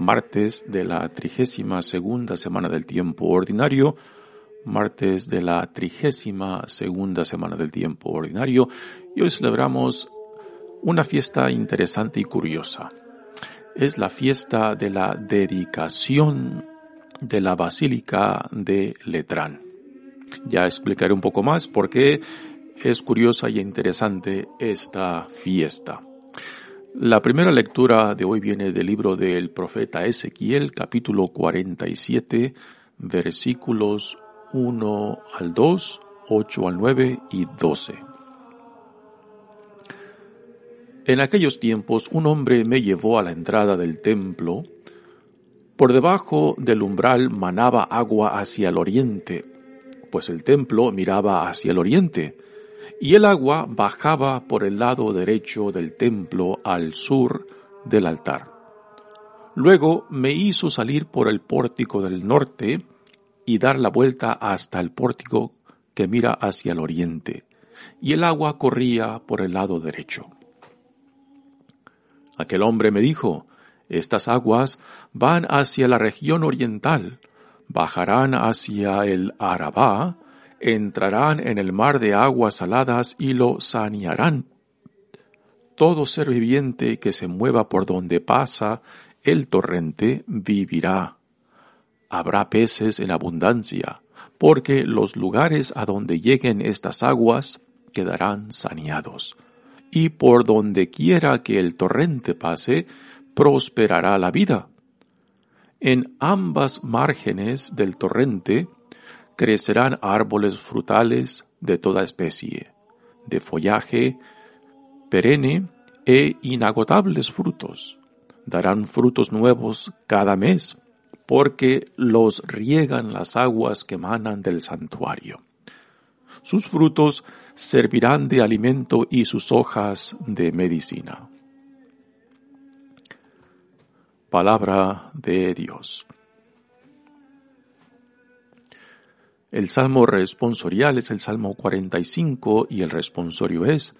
martes de la trigésima segunda semana del tiempo ordinario, martes de la trigésima segunda semana del tiempo ordinario y hoy celebramos una fiesta interesante y curiosa. Es la fiesta de la dedicación de la Basílica de Letrán. Ya explicaré un poco más por qué es curiosa y interesante esta fiesta. La primera lectura de hoy viene del libro del profeta Ezequiel, capítulo 47, versículos 1 al 2, 8 al 9 y 12. En aquellos tiempos un hombre me llevó a la entrada del templo. Por debajo del umbral manaba agua hacia el oriente, pues el templo miraba hacia el oriente y el agua bajaba por el lado derecho del templo al sur del altar. Luego me hizo salir por el pórtico del norte y dar la vuelta hasta el pórtico que mira hacia el oriente, y el agua corría por el lado derecho. Aquel hombre me dijo, estas aguas van hacia la región oriental, bajarán hacia el Arabá, entrarán en el mar de aguas saladas y lo sanearán. Todo ser viviente que se mueva por donde pasa el torrente vivirá. Habrá peces en abundancia, porque los lugares a donde lleguen estas aguas quedarán saneados. Y por donde quiera que el torrente pase, prosperará la vida. En ambas márgenes del torrente crecerán árboles frutales de toda especie, de follaje perenne e inagotables frutos. Darán frutos nuevos cada mes, porque los riegan las aguas que emanan del santuario. Sus frutos servirán de alimento y sus hojas de medicina. Palabra de Dios. El salmo responsorial es el salmo 45 y el responsorio es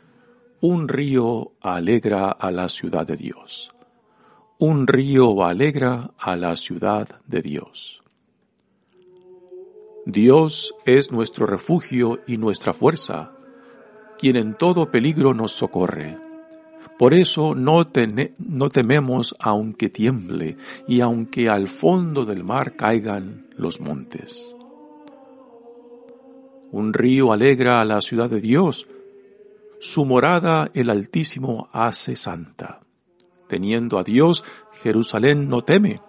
Un río alegra a la ciudad de Dios. Un río alegra a la ciudad de Dios. Dios es nuestro refugio y nuestra fuerza, quien en todo peligro nos socorre. Por eso no, no, tememos aunque tiemble y aunque al fondo del mar caigan los montes. Un río alegra a la ciudad de Dios. Su morada el Altísimo hace santa. Teniendo a Dios, Jerusalén no teme,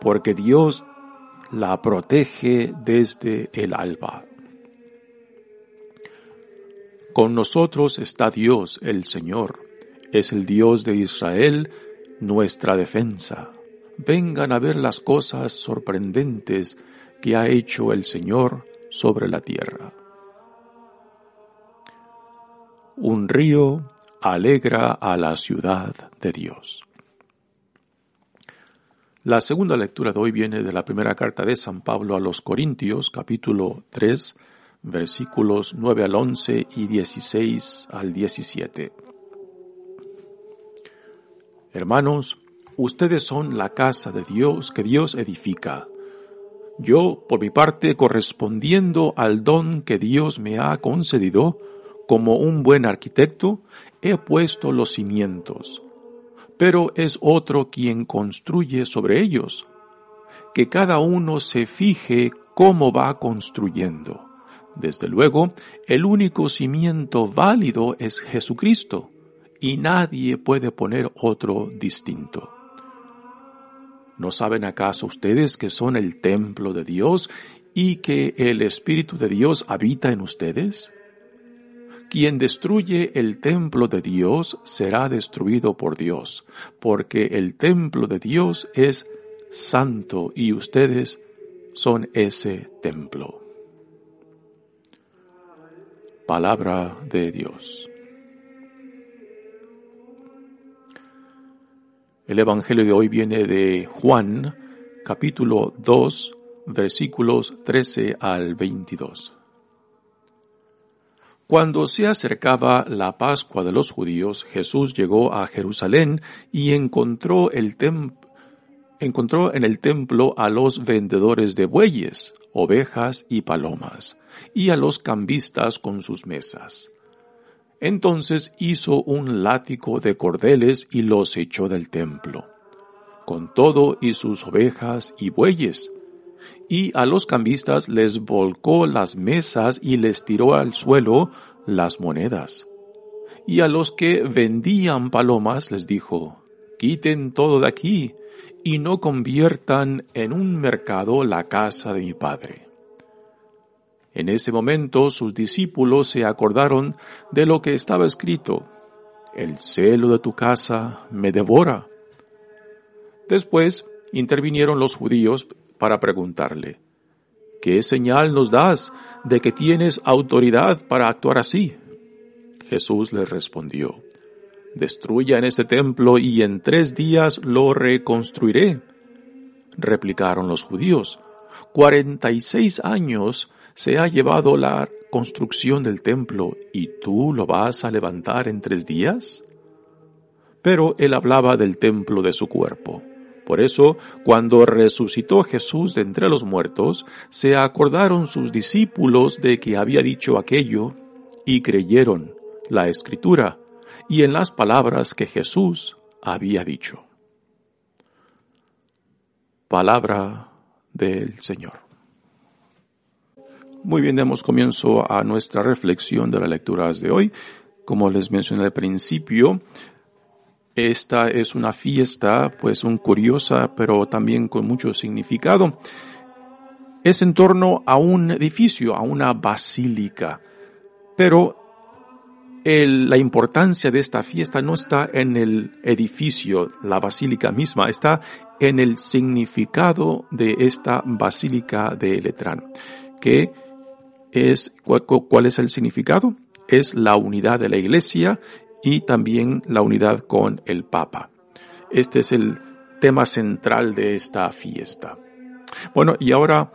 porque Dios la protege desde el alba. Con nosotros está Dios, el Señor, es el Dios de Israel, nuestra defensa. Vengan a ver las cosas sorprendentes que ha hecho el Señor sobre la tierra. Un río alegra a la ciudad de Dios. La segunda lectura de hoy viene de la primera carta de San Pablo a los Corintios, capítulo 3, versículos 9 al 11 y 16 al 17. Hermanos, ustedes son la casa de Dios que Dios edifica. Yo, por mi parte, correspondiendo al don que Dios me ha concedido, como un buen arquitecto, he puesto los cimientos, pero es otro quien construye sobre ellos. Que cada uno se fije cómo va construyendo. Desde luego, el único cimiento válido es Jesucristo, y nadie puede poner otro distinto. ¿No saben acaso ustedes que son el templo de Dios y que el Espíritu de Dios habita en ustedes? Quien destruye el templo de Dios será destruido por Dios, porque el templo de Dios es santo y ustedes son ese templo. Palabra de Dios. El Evangelio de hoy viene de Juan, capítulo 2, versículos 13 al 22. Cuando se acercaba la Pascua de los judíos, Jesús llegó a Jerusalén y encontró, el encontró en el templo a los vendedores de bueyes, ovejas y palomas, y a los cambistas con sus mesas. Entonces hizo un látigo de cordeles y los echó del templo, con todo y sus ovejas y bueyes, y a los cambistas les volcó las mesas y les tiró al suelo las monedas. Y a los que vendían palomas les dijo, quiten todo de aquí y no conviertan en un mercado la casa de mi padre. En ese momento sus discípulos se acordaron de lo que estaba escrito, el celo de tu casa me devora. Después intervinieron los judíos para preguntarle, ¿qué señal nos das de que tienes autoridad para actuar así? Jesús les respondió, Destruya en este templo y en tres días lo reconstruiré. Replicaron los judíos, cuarenta y seis años se ha llevado la construcción del templo y tú lo vas a levantar en tres días? Pero él hablaba del templo de su cuerpo. Por eso, cuando resucitó Jesús de entre los muertos, se acordaron sus discípulos de que había dicho aquello y creyeron la escritura y en las palabras que Jesús había dicho. Palabra del Señor. Muy bien, demos comienzo a nuestra reflexión de las lecturas de hoy. Como les mencioné al principio, esta es una fiesta, pues, un curiosa, pero también con mucho significado. Es en torno a un edificio, a una basílica. Pero la importancia de esta fiesta no está en el edificio, la basílica misma, está en el significado de esta basílica de Letrán. Que es, ¿cuál es el significado? Es la unidad de la iglesia y también la unidad con el Papa. Este es el tema central de esta fiesta. Bueno, y ahora,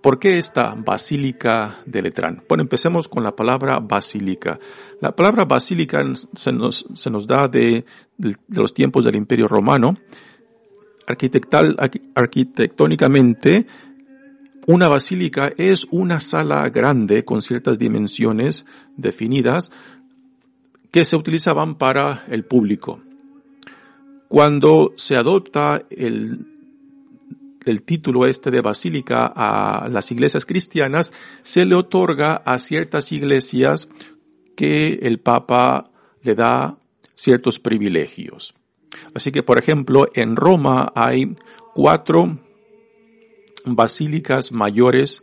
¿por qué esta basílica de Letrán? Bueno, empecemos con la palabra basílica. La palabra basílica se nos, da de, de, los tiempos del Imperio Romano. Arquitectal, arquitectónicamente, una basílica es una sala grande con ciertas dimensiones definidas que se utilizaban para el público. Cuando se adopta el, el título este de basílica a las iglesias cristianas, se le otorga a ciertas iglesias que el Papa le da ciertos privilegios. Así que, por ejemplo, en Roma hay cuatro basílicas mayores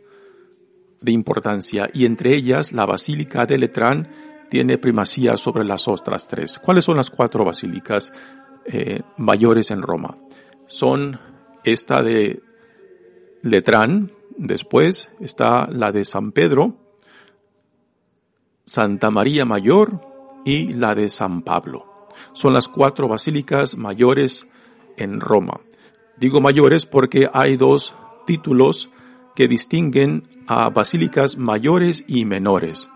de importancia y entre ellas la Basílica de Letrán tiene primacía sobre las otras tres. ¿Cuáles son las cuatro basílicas eh, mayores en Roma? Son esta de Letrán, después está la de San Pedro, Santa María Mayor y la de San Pablo. Son las cuatro basílicas mayores en Roma. Digo mayores porque hay dos títulos que distinguen a basílicas mayores y menores.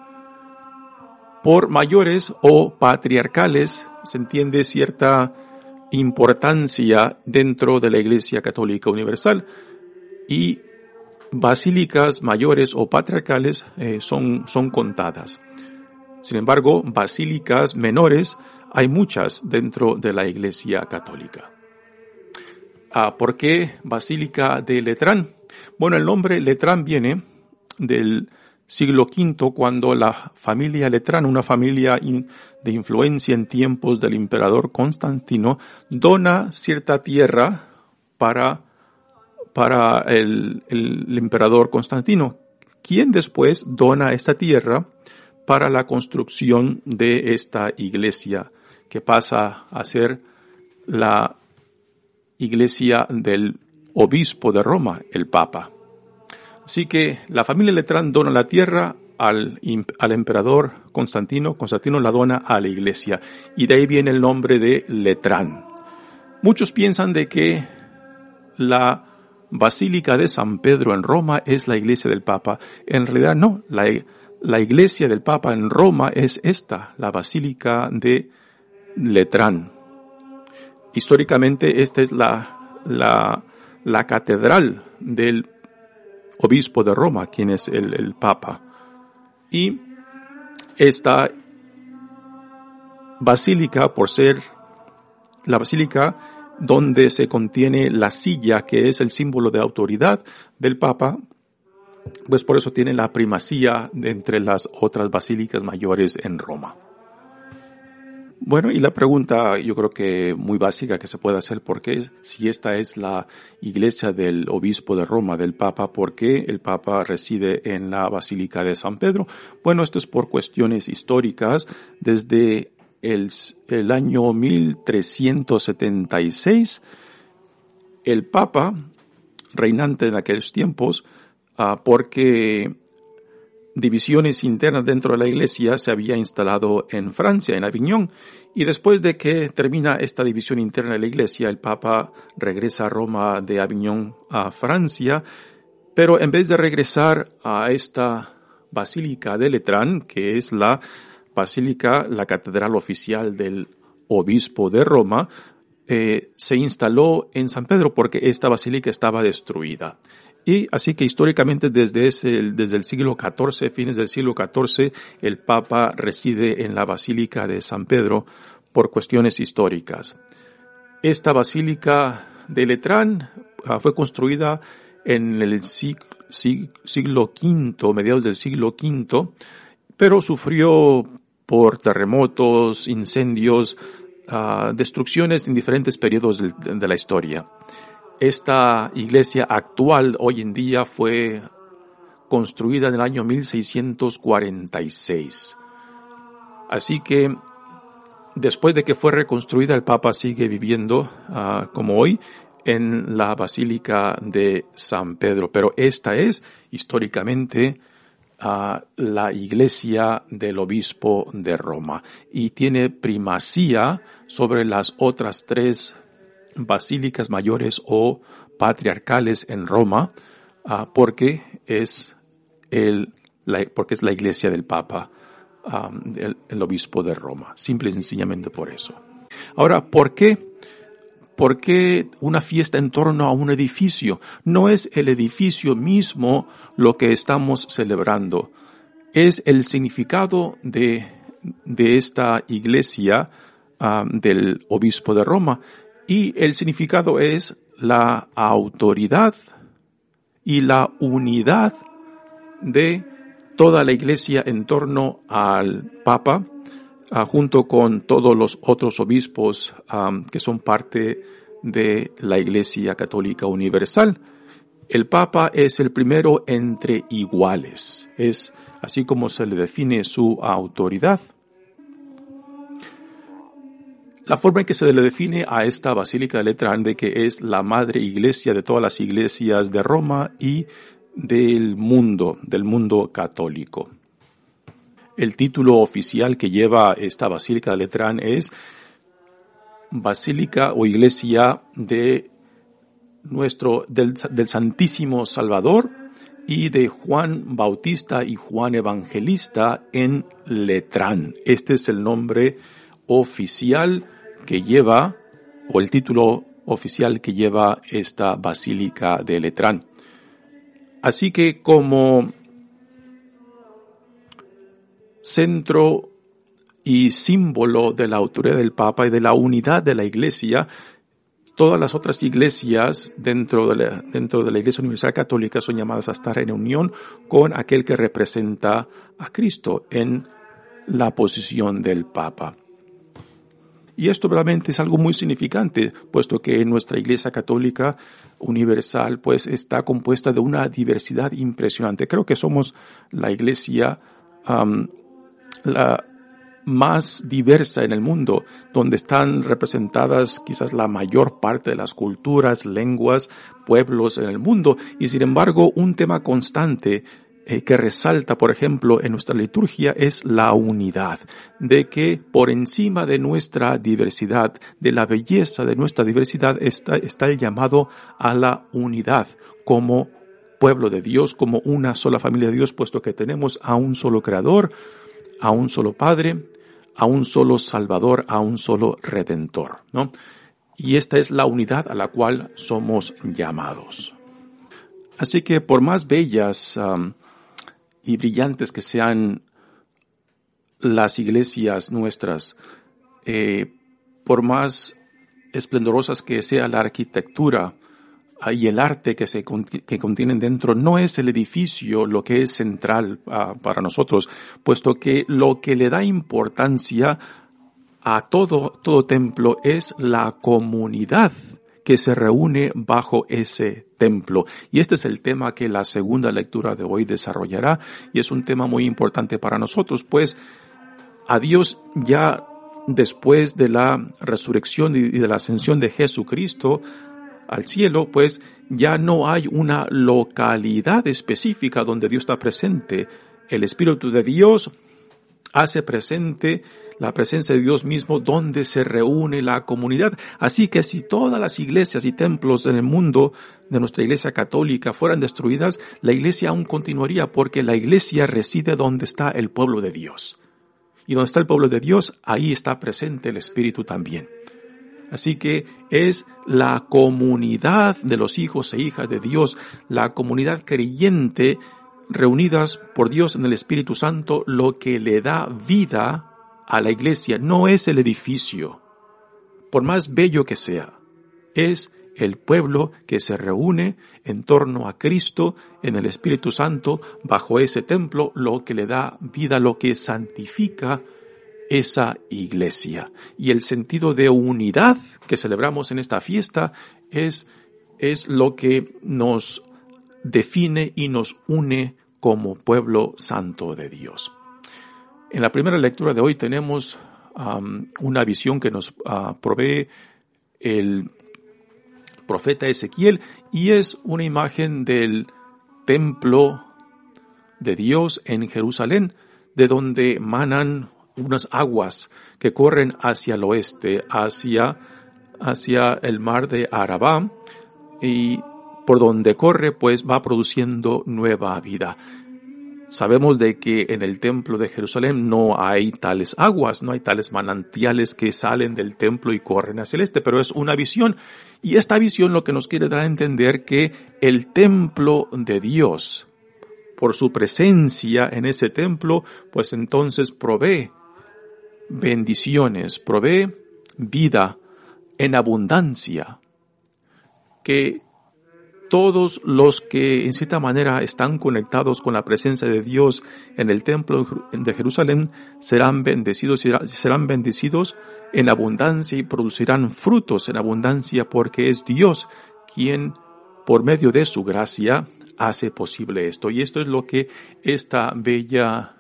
Por mayores o patriarcales se entiende cierta importancia dentro de la Iglesia Católica Universal y basílicas mayores o patriarcales eh, son, son contadas. Sin embargo, basílicas menores hay muchas dentro de la Iglesia Católica. Ah, ¿Por qué Basílica de Letrán? Bueno, el nombre Letrán viene del siglo V, cuando la familia Letrán, una familia de influencia en tiempos del emperador Constantino, dona cierta tierra para, para el, el emperador Constantino, quien después dona esta tierra para la construcción de esta iglesia, que pasa a ser la iglesia del obispo de Roma, el Papa. Así que la familia Letrán dona la tierra al, al, emperador Constantino, Constantino la dona a la iglesia, y de ahí viene el nombre de Letrán. Muchos piensan de que la Basílica de San Pedro en Roma es la iglesia del Papa. En realidad no, la, la iglesia del Papa en Roma es esta, la Basílica de Letrán. Históricamente esta es la, la, la catedral del obispo de Roma, quien es el, el Papa. Y esta basílica, por ser la basílica donde se contiene la silla, que es el símbolo de autoridad del Papa, pues por eso tiene la primacía de entre las otras basílicas mayores en Roma. Bueno, y la pregunta yo creo que muy básica que se puede hacer, ¿por qué si esta es la iglesia del obispo de Roma, del Papa, por qué el Papa reside en la Basílica de San Pedro? Bueno, esto es por cuestiones históricas. Desde el, el año 1376, el Papa, reinante en aquellos tiempos, uh, porque divisiones internas dentro de la iglesia se había instalado en Francia, en Avignon, y después de que termina esta división interna de la iglesia, el Papa regresa a Roma de Avignon a Francia, pero en vez de regresar a esta Basílica de Letrán, que es la basílica, la catedral oficial del obispo de Roma, eh, se instaló en San Pedro porque esta basílica estaba destruida. Y así que históricamente desde, ese, desde el siglo XIV, fines del siglo XIV, el Papa reside en la Basílica de San Pedro por cuestiones históricas. Esta Basílica de Letrán ah, fue construida en el siglo, siglo V, mediados del siglo V, pero sufrió por terremotos, incendios, uh, destrucciones en diferentes periodos de la historia. Esta iglesia actual hoy en día fue construida en el año 1646. Así que después de que fue reconstruida, el Papa sigue viviendo uh, como hoy en la Basílica de San Pedro. Pero esta es históricamente uh, la iglesia del obispo de Roma y tiene primacía sobre las otras tres basílicas mayores o patriarcales en Roma, uh, porque es el, la, porque es la iglesia del Papa, el, obispo de Roma. Simple y sencillamente por eso. Ahora, ¿por qué? ¿Por qué una fiesta en torno a un edificio? No es el edificio mismo lo que estamos celebrando. Es el significado de, de esta iglesia del obispo de Roma y el significado es la autoridad y la unidad de toda la iglesia en torno al Papa, uh, junto con todos los otros obispos um, que son parte de la Iglesia Católica Universal. El Papa es el primero entre iguales, es así como se le define su autoridad. La forma en que se le define a esta Basílica de Letrán de que es la madre iglesia de todas las iglesias de Roma y del mundo, del mundo católico. El título oficial que lleva esta Basílica de Letrán es Basílica o Iglesia de nuestro, del, del Santísimo Salvador y de Juan Bautista y Juan Evangelista en Letrán. Este es el nombre oficial que lleva, o el título oficial que lleva esta Basílica de Letrán. Así que como centro y símbolo de la autoridad del Papa y de la unidad de la Iglesia, todas las otras iglesias dentro de la, dentro de la Iglesia Universal Católica son llamadas a estar en unión con aquel que representa a Cristo en la posición del Papa. Y esto realmente es algo muy significante, puesto que nuestra Iglesia Católica Universal pues está compuesta de una diversidad impresionante. Creo que somos la Iglesia la más diversa en el mundo, donde están representadas quizás la mayor parte de las culturas, lenguas, pueblos en el mundo, y sin embargo un tema constante eh, que resalta, por ejemplo, en nuestra liturgia es la unidad, de que por encima de nuestra diversidad, de la belleza de nuestra diversidad, está, está el llamado a la unidad como pueblo de Dios, como una sola familia de Dios, puesto que tenemos a un solo creador, a un solo Padre, a un solo Salvador, a un solo Redentor, ¿no? Y esta es la unidad a la cual somos llamados. Así que por más bellas y brillantes que sean las iglesias nuestras, eh, por más esplendorosas que sea la arquitectura ah, y el arte que se que contienen dentro, no es el edificio lo que es central ah, para nosotros, puesto que lo que le da importancia a todo, todo templo es la comunidad que se reúne bajo ese templo. Y este es el tema que la segunda lectura de hoy desarrollará y es un tema muy importante para nosotros, pues a Dios ya después de la resurrección y de la ascensión de Jesucristo al cielo, pues ya no hay una localidad específica donde Dios está presente. El Espíritu de Dios hace presente la presencia de Dios mismo donde se reúne la comunidad. Así que si todas las iglesias y templos en el mundo de nuestra iglesia católica fueran destruidas, la iglesia aún continuaría porque la iglesia reside donde está el pueblo de Dios. Y donde está el pueblo de Dios, ahí está presente el Espíritu también. Así que es la comunidad de los hijos e hijas de Dios, la comunidad creyente reunidas por Dios en el Espíritu Santo, lo que le da vida a la iglesia no es el edificio, por más bello que sea, es el pueblo que se reúne en torno a Cristo en el Espíritu Santo bajo ese templo, lo que le da vida, lo que santifica esa iglesia. Y el sentido de unidad que celebramos en esta fiesta es, es lo que nos define y nos une como pueblo santo de Dios. En la primera lectura de hoy tenemos una visión que nos ah, provee el profeta Ezequiel y es una imagen del templo de Dios en Jerusalén, de donde manan unas aguas que corren hacia el oeste, hacia, hacia el mar de Arabá, y por donde corre pues va produciendo nueva vida. Sabemos de que en el templo de Jerusalén no hay tales aguas, no hay tales manantiales que salen del templo y corren hacia el este, pero es una visión. Y esta visión lo que nos quiere dar a entender que el templo de Dios, por su presencia en ese templo, pues entonces provee bendiciones, provee vida en abundancia, que todos los que en cierta manera están conectados con la presencia de Dios en el templo de Jerusalén serán bendecidos y serán bendecidos en abundancia y producirán frutos en abundancia porque es Dios quien por medio de su gracia hace posible esto. Y esto es lo que esta bella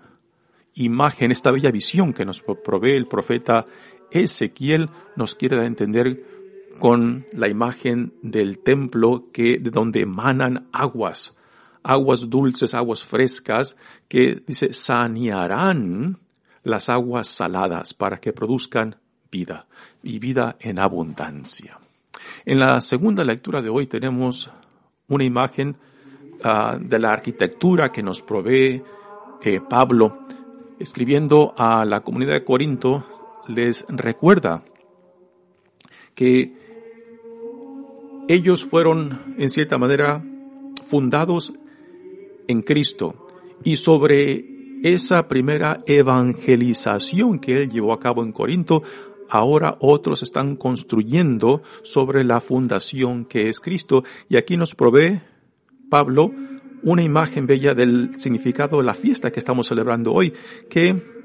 imagen, esta bella visión que nos provee el profeta Ezequiel nos quiere entender con la imagen del templo que, de donde emanan aguas, aguas dulces, aguas frescas, que dice, sanearán las aguas saladas para que produzcan vida y vida en abundancia. En la segunda lectura de hoy tenemos una imagen ah, de la arquitectura que nos provee eh, Pablo, escribiendo a la comunidad de Corinto, les recuerda que ellos fueron, en cierta manera, fundados en Cristo y sobre esa primera evangelización que él llevó a cabo en Corinto, ahora otros están construyendo sobre la fundación que es Cristo. Y aquí nos provee Pablo una imagen bella del significado de la fiesta que estamos celebrando hoy, que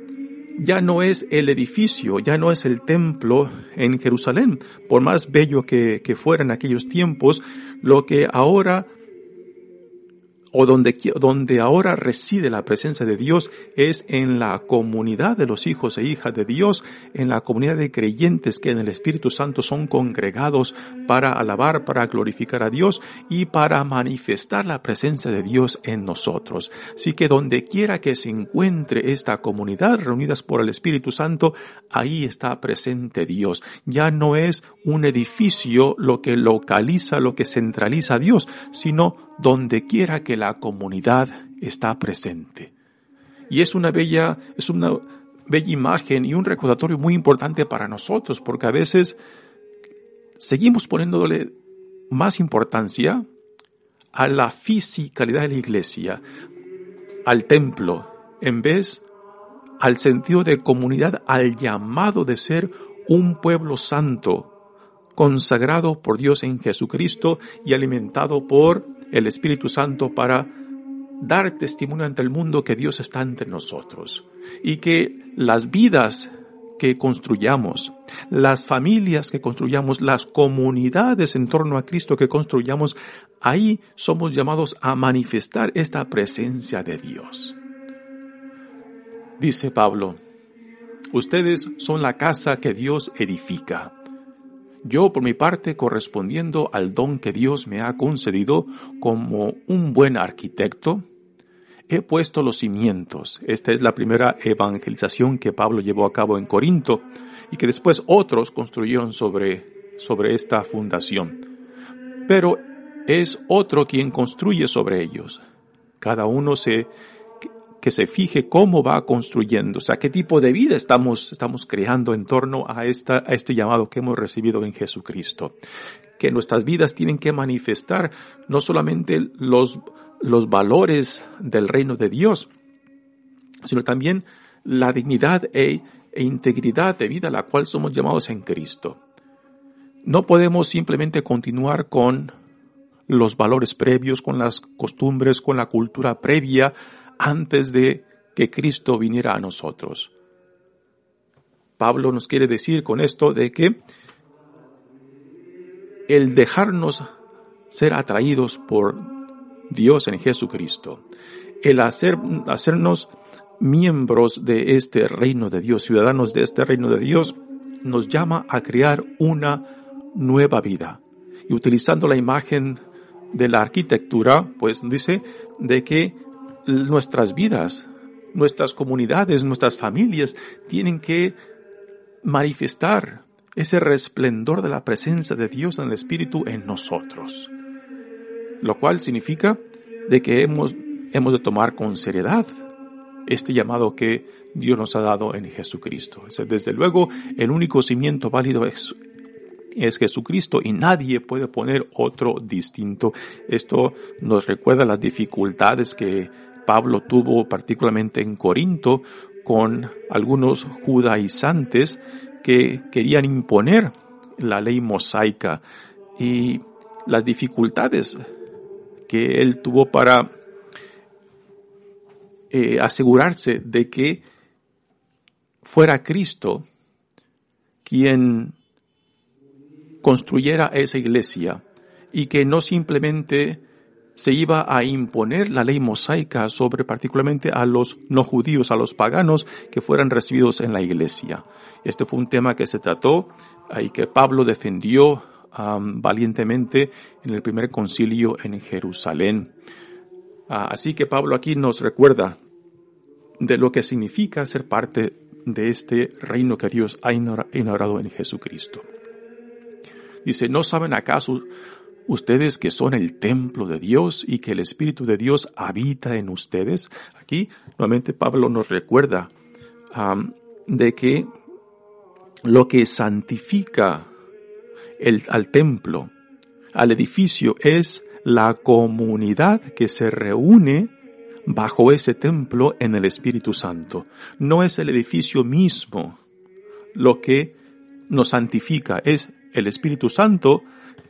ya no es el edificio, ya no es el templo en Jerusalén, por más bello que, fuera en aquellos tiempos, lo que ahora o donde, donde ahora reside la presencia de Dios es en la comunidad de los hijos e hijas de Dios, en la comunidad de creyentes que en el Espíritu Santo son congregados para alabar, para glorificar a Dios y para manifestar la presencia de Dios en nosotros. Así que donde quiera que se encuentre esta comunidad reunidas por el Espíritu Santo, ahí está presente Dios. Ya no es un edificio lo que localiza, lo que centraliza a Dios, sino donde quiera que la comunidad está presente. Y es una bella, es una bella imagen y un recordatorio muy importante para nosotros, porque a veces seguimos poniéndole más importancia a la fisicalidad de la iglesia, al templo, en vez al sentido de comunidad, al llamado de ser un pueblo santo, consagrado por Dios en Jesucristo y alimentado por el Espíritu Santo para dar testimonio ante el mundo que Dios está entre nosotros y que las vidas que construyamos, las familias que construyamos, las comunidades en torno a Cristo que construyamos, ahí somos llamados a manifestar esta presencia de Dios. Dice Pablo, ustedes son la casa que Dios edifica. Yo, por mi parte, correspondiendo al don que Dios me ha concedido como un buen arquitecto, he puesto los cimientos. Esta es la primera evangelización que Pablo llevó a cabo en Corinto y que después otros construyeron sobre, sobre esta fundación. Pero es otro quien construye sobre ellos. Cada uno se que se fije cómo va construyendo, o sea, qué tipo de vida estamos, estamos creando en torno a, esta, a este llamado que hemos recibido en Jesucristo. Que nuestras vidas tienen que manifestar no solamente los, los valores del reino de Dios, sino también la dignidad e, e integridad de vida a la cual somos llamados en Cristo. No podemos simplemente continuar con los valores previos, con las costumbres, con la cultura previa antes de que Cristo viniera a nosotros. Pablo nos quiere decir con esto de que el dejarnos ser atraídos por Dios en Jesucristo, el hacer, hacernos miembros de este reino de Dios, ciudadanos de este reino de Dios, nos llama a crear una nueva vida. Y utilizando la imagen de la arquitectura, pues dice de que nuestras vidas, nuestras comunidades, nuestras familias tienen que manifestar ese resplendor de la presencia de Dios en el Espíritu en nosotros. Lo cual significa de que hemos, hemos de tomar con seriedad este llamado que Dios nos ha dado en Jesucristo. Desde luego, el único cimiento válido es, es Jesucristo y nadie puede poner otro distinto. Esto nos recuerda las dificultades que Pablo tuvo particularmente en Corinto con algunos judaizantes que querían imponer la ley mosaica y las dificultades que él tuvo para eh, asegurarse de que fuera Cristo quien construyera esa iglesia y que no simplemente se iba a imponer la ley mosaica sobre particularmente a los no judíos, a los paganos que fueran recibidos en la iglesia. Este fue un tema que se trató y que Pablo defendió valientemente en el primer concilio en Jerusalén. Ah, así que Pablo aquí nos recuerda de lo que significa ser parte de este reino que Dios ha inaugurado en Jesucristo. Dice, ¿no saben acaso ustedes que son el templo de Dios y que el Espíritu de Dios habita en ustedes. Aquí nuevamente Pablo nos recuerda de que lo que santifica el, al templo, al edificio, es la comunidad que se reúne bajo ese templo en el Espíritu Santo. No es el edificio mismo lo que nos santifica, es el Espíritu Santo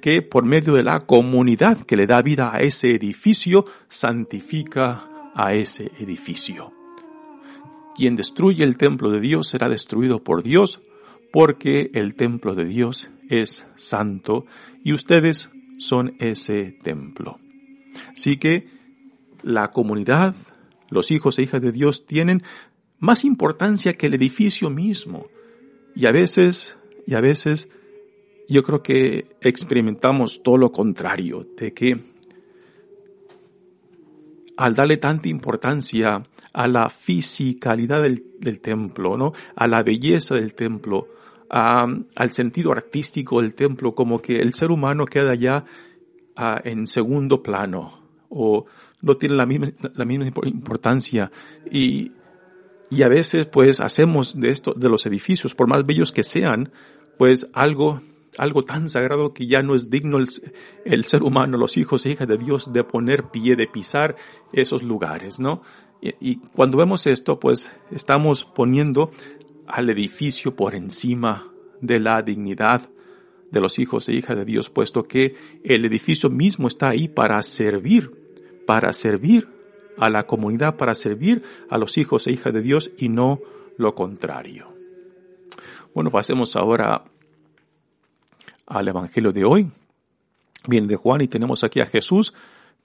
que por medio de la comunidad que le da vida a ese edificio, santifica a ese edificio. Quien destruye el templo de Dios será destruido por Dios, porque el templo de Dios es santo y ustedes son ese templo. Así que la comunidad, los hijos e hijas de Dios tienen más importancia que el edificio mismo. Y a veces, y a veces, yo creo que experimentamos todo lo contrario, de que al darle tanta importancia a la fisicalidad del, templo, ¿no? A la belleza del templo, al sentido artístico del templo, como que el ser humano queda ya ah, en segundo plano o no tiene la misma, la misma importancia y, y a veces pues hacemos de esto, de los edificios, por más bellos que sean, pues algo algo tan sagrado que ya no es digno el, ser humano, los hijos e hijas de Dios, de poner pie, de pisar esos lugares, ¿no? Y, y, cuando vemos esto, pues estamos poniendo al edificio por encima de la dignidad de los hijos e hijas de Dios, puesto que el edificio mismo está ahí para servir, para servir a la comunidad, para servir a los hijos e hijas de Dios y no lo contrario. Bueno, pasemos ahora al Evangelio de hoy. Viene de Juan y tenemos aquí a Jesús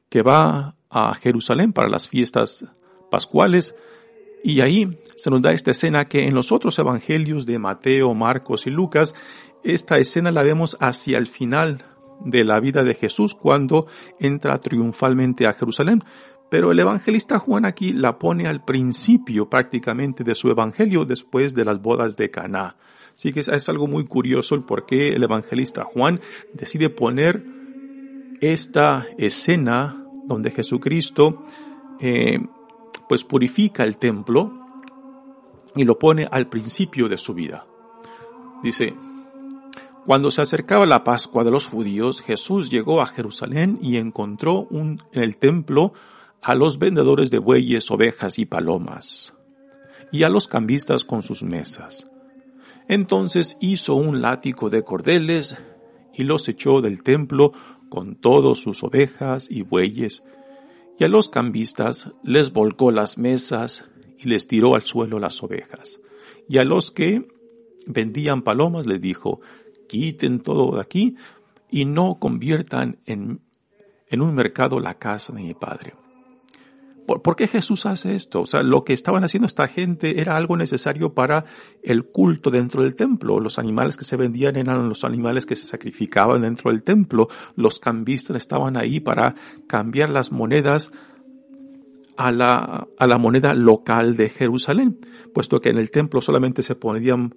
que va a Jerusalén para las fiestas pascuales y ahí se nos da esta escena que en los otros evangelios de Mateo, Marcos y Lucas, esta escena la vemos hacia el final de la vida de Jesús cuando entra triunfalmente a Jerusalén. Pero el evangelista Juan aquí la pone al principio prácticamente de su evangelio después de las bodas de Caná. Así que es, algo muy curioso el por qué el evangelista Juan decide poner esta escena donde Jesucristo eh, pues purifica el templo y lo pone al principio de su vida. Dice, cuando se acercaba la Pascua de los judíos, Jesús llegó a Jerusalén y encontró en el templo a los vendedores de bueyes, ovejas y palomas, y a los cambistas con sus mesas. Entonces hizo un látigo de cordeles y los echó del templo con todos sus ovejas y bueyes, y a los cambistas les volcó las mesas y les tiró al suelo las ovejas. Y a los que vendían palomas les dijo, quiten todo de aquí y no conviertan en, en un mercado la casa de mi padre. ¿Por, qué Jesús hace esto? O sea, lo que estaban haciendo esta gente era algo necesario para el culto dentro del templo. Los animales que se vendían eran los animales que se sacrificaban dentro del templo. Los cambistas estaban ahí para cambiar las monedas a la, a la moneda local de Jerusalén, puesto que en el templo solamente se podían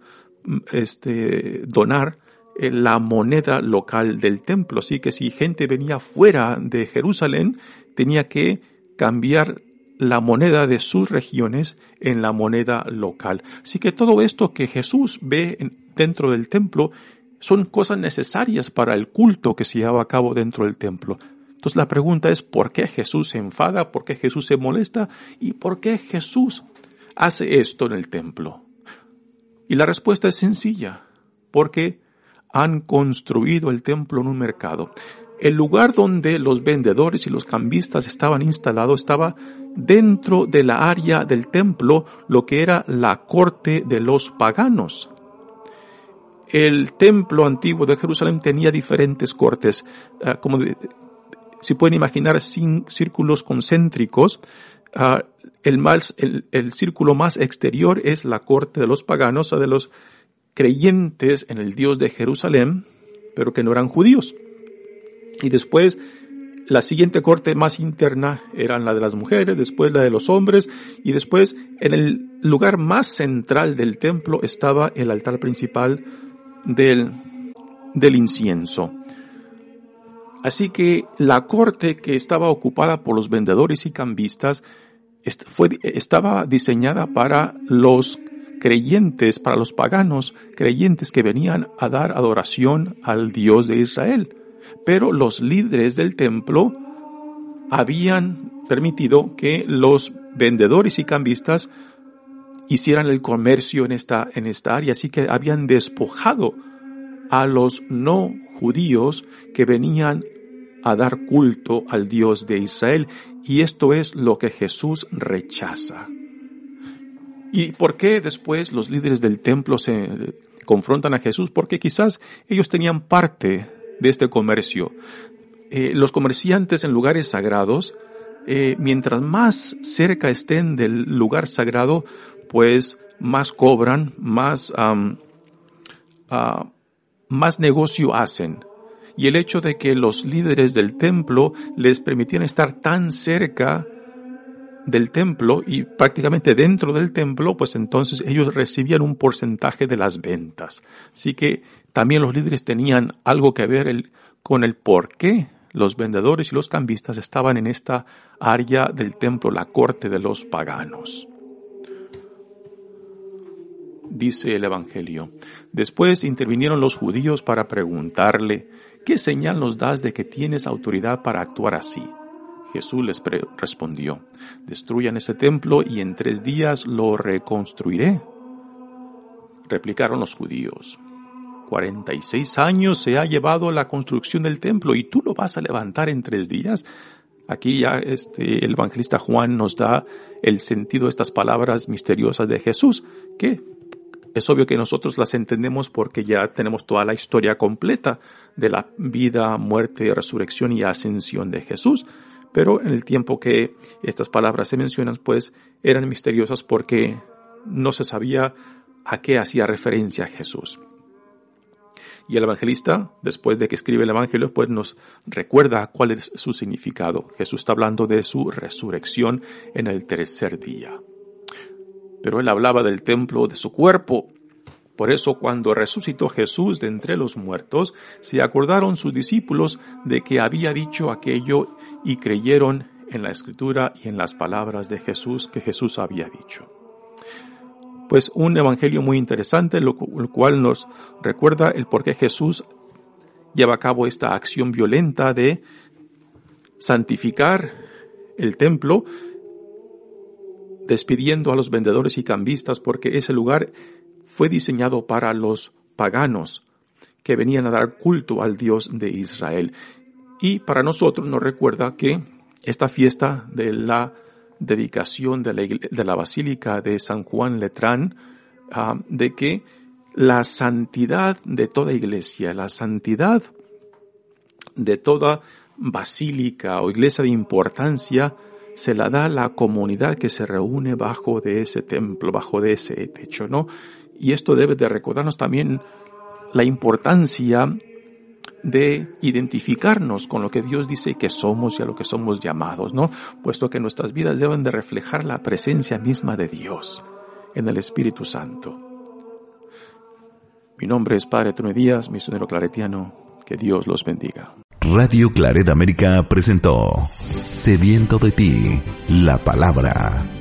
este, donar eh, la moneda local del templo. Así que si gente venía fuera de Jerusalén, tenía que cambiar la moneda de sus regiones en la moneda local. Así que todo esto que Jesús ve dentro del templo son cosas necesarias para el culto que se lleva a cabo dentro del templo. Entonces la pregunta es ¿por qué Jesús se enfada? ¿Por qué Jesús se molesta? ¿Y por qué Jesús hace esto en el templo? Y la respuesta es sencilla, porque han construido el templo en un mercado. El lugar donde los vendedores y los cambistas estaban instalados estaba dentro de la área del templo, lo que era la corte de los paganos. El templo antiguo de Jerusalén tenía diferentes cortes, ah, como si pueden imaginar sin círculos concéntricos. Ah, el, más, el, círculo más exterior es la corte de los paganos o de los creyentes en el Dios de Jerusalén, pero que no eran judíos. Y después, la siguiente corte más interna eran la de las mujeres, después la de los hombres, y después en el lugar más central del templo estaba el altar principal del, del incienso. Así que la corte que estaba ocupada por los vendedores y cambistas fue, estaba diseñada para los creyentes, para los paganos creyentes que venían a dar adoración al Dios de Israel pero los líderes del templo habían permitido que los vendedores y cambistas hicieran el comercio en esta, en esta área, así que habían despojado a los no judíos que venían a dar culto al Dios de Israel. Y esto es lo que Jesús rechaza. ¿Y por qué después los líderes del templo se confrontan a Jesús? Porque quizás ellos tenían parte de este comercio. Eh, los comerciantes en lugares sagrados eh, mientras más cerca estén del lugar sagrado, pues más cobran, más, ah, más negocio hacen. Y el hecho de que los líderes del templo les permitían estar tan cerca del templo y prácticamente dentro del templo, pues entonces ellos recibían un porcentaje de las ventas. Así que también los líderes tenían algo que ver con el por qué los vendedores y los cambistas estaban en esta área del templo, la corte de los paganos. Dice el Evangelio. Después intervinieron los judíos para preguntarle, ¿qué señal nos das de que tienes autoridad para actuar así? Jesús les respondió, destruyan ese templo y en tres días lo reconstruiré. Replicaron los judíos, 46 años se ha llevado la construcción del templo y tú lo vas a levantar en tres días. Aquí ya este, el evangelista Juan nos da el sentido de estas palabras misteriosas de Jesús, que es obvio que nosotros las entendemos porque ya tenemos toda la historia completa de la vida, muerte, resurrección y ascensión de Jesús. Pero en el tiempo que estas palabras se mencionan, pues eran misteriosas porque no se sabía a qué hacía referencia Jesús. Y el evangelista, después de que escribe el evangelio, pues nos recuerda cuál es su significado. Jesús está hablando de su resurrección en el tercer día. Pero él hablaba del templo de su cuerpo. Por eso cuando resucitó Jesús de entre los muertos, se acordaron sus discípulos de que había dicho aquello y creyeron en la escritura y en las palabras de Jesús que Jesús había dicho pues un evangelio muy interesante, lo, cual nos recuerda el por qué Jesús lleva a cabo esta acción violenta de santificar el templo, despidiendo a los vendedores y cambistas, porque ese lugar fue diseñado para los paganos que venían a dar culto al Dios de Israel. Y para nosotros nos recuerda que esta fiesta de la dedicación de la, de la Basílica de San Juan Letrán, ah, de que la santidad de toda iglesia, la santidad de toda basílica o iglesia de importancia, se la da la comunidad que se reúne bajo de ese templo, bajo de ese techo, ¿no? Y esto debe de recordarnos también la importancia de identificarnos con lo que Dios dice que somos y a lo que somos llamados, ¿no? Puesto que nuestras vidas deben de reflejar la presencia misma de Dios en el Espíritu Santo. Mi nombre es Padre Tony Díaz, misionero claretiano. Que Dios los bendiga. Radio Claret América presentó Sediento de ti, la palabra.